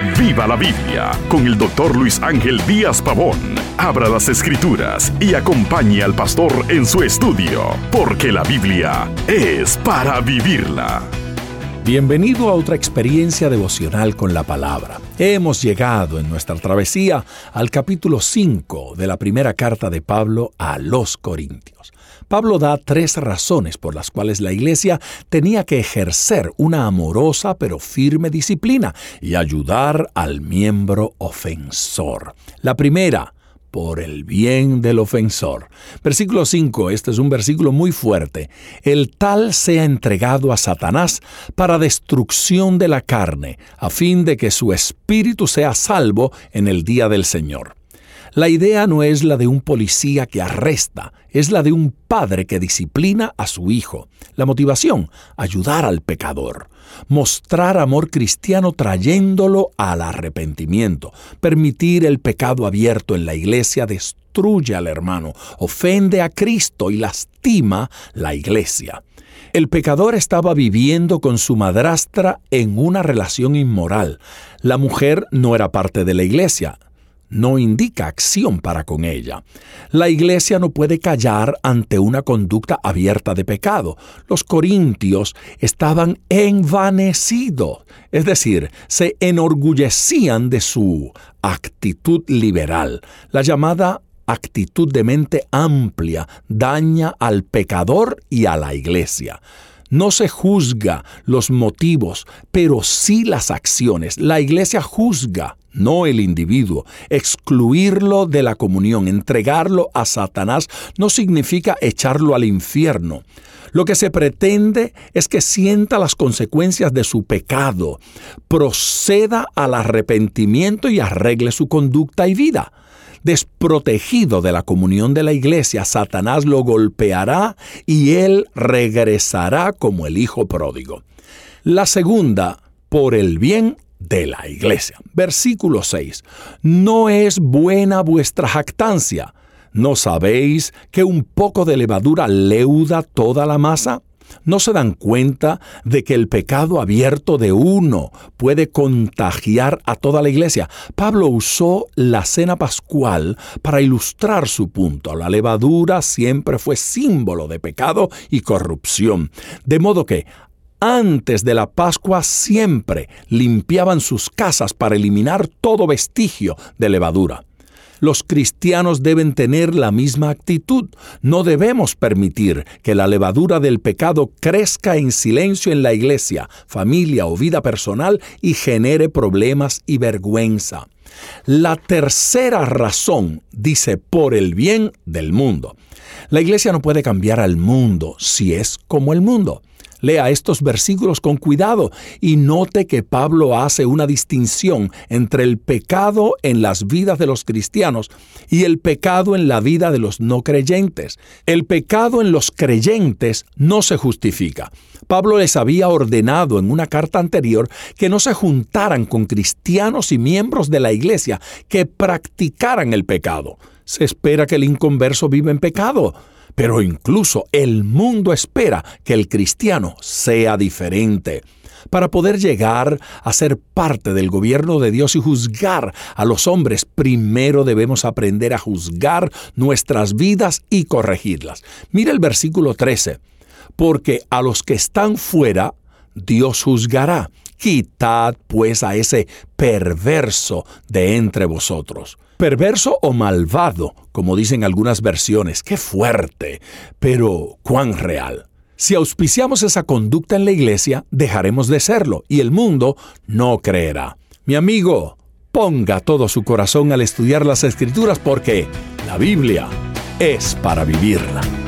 Viva la Biblia con el doctor Luis Ángel Díaz Pavón. Abra las escrituras y acompañe al pastor en su estudio, porque la Biblia es para vivirla. Bienvenido a otra experiencia devocional con la palabra. Hemos llegado en nuestra travesía al capítulo 5 de la primera carta de Pablo a los Corintios. Pablo da tres razones por las cuales la iglesia tenía que ejercer una amorosa pero firme disciplina y ayudar al miembro ofensor. La primera, por el bien del ofensor. Versículo 5, este es un versículo muy fuerte. El tal sea entregado a Satanás para destrucción de la carne, a fin de que su espíritu sea salvo en el día del Señor. La idea no es la de un policía que arresta, es la de un padre que disciplina a su hijo. La motivación, ayudar al pecador. Mostrar amor cristiano trayéndolo al arrepentimiento. Permitir el pecado abierto en la iglesia destruye al hermano, ofende a Cristo y lastima la iglesia. El pecador estaba viviendo con su madrastra en una relación inmoral. La mujer no era parte de la iglesia, no indica acción para con ella. La iglesia no puede callar ante una conducta abierta de pecado. Los corintios estaban envanecidos, es decir, se enorgullecían de su actitud liberal. La llamada actitud de mente amplia daña al pecador y a la iglesia. No se juzga los motivos, pero sí las acciones. La iglesia juzga, no el individuo. Excluirlo de la comunión, entregarlo a Satanás, no significa echarlo al infierno. Lo que se pretende es que sienta las consecuencias de su pecado, proceda al arrepentimiento y arregle su conducta y vida desprotegido de la comunión de la iglesia, Satanás lo golpeará y él regresará como el hijo pródigo. La segunda, por el bien de la iglesia. Versículo 6. No es buena vuestra jactancia. ¿No sabéis que un poco de levadura leuda toda la masa? ¿No se dan cuenta de que el pecado abierto de uno puede contagiar a toda la iglesia? Pablo usó la cena pascual para ilustrar su punto. La levadura siempre fue símbolo de pecado y corrupción. De modo que antes de la Pascua siempre limpiaban sus casas para eliminar todo vestigio de levadura. Los cristianos deben tener la misma actitud. No debemos permitir que la levadura del pecado crezca en silencio en la iglesia, familia o vida personal y genere problemas y vergüenza. La tercera razón dice por el bien del mundo. La iglesia no puede cambiar al mundo si es como el mundo. Lea estos versículos con cuidado y note que Pablo hace una distinción entre el pecado en las vidas de los cristianos y el pecado en la vida de los no creyentes. El pecado en los creyentes no se justifica. Pablo les había ordenado en una carta anterior que no se juntaran con cristianos y miembros de la iglesia que practicaran el pecado. Se espera que el inconverso viva en pecado pero incluso el mundo espera que el cristiano sea diferente. Para poder llegar a ser parte del gobierno de Dios y juzgar a los hombres, primero debemos aprender a juzgar nuestras vidas y corregirlas. Mira el versículo 13. Porque a los que están fuera, Dios juzgará. Quitad pues a ese perverso de entre vosotros perverso o malvado, como dicen algunas versiones. Qué fuerte, pero cuán real. Si auspiciamos esa conducta en la iglesia, dejaremos de serlo y el mundo no creerá. Mi amigo, ponga todo su corazón al estudiar las escrituras porque la Biblia es para vivirla.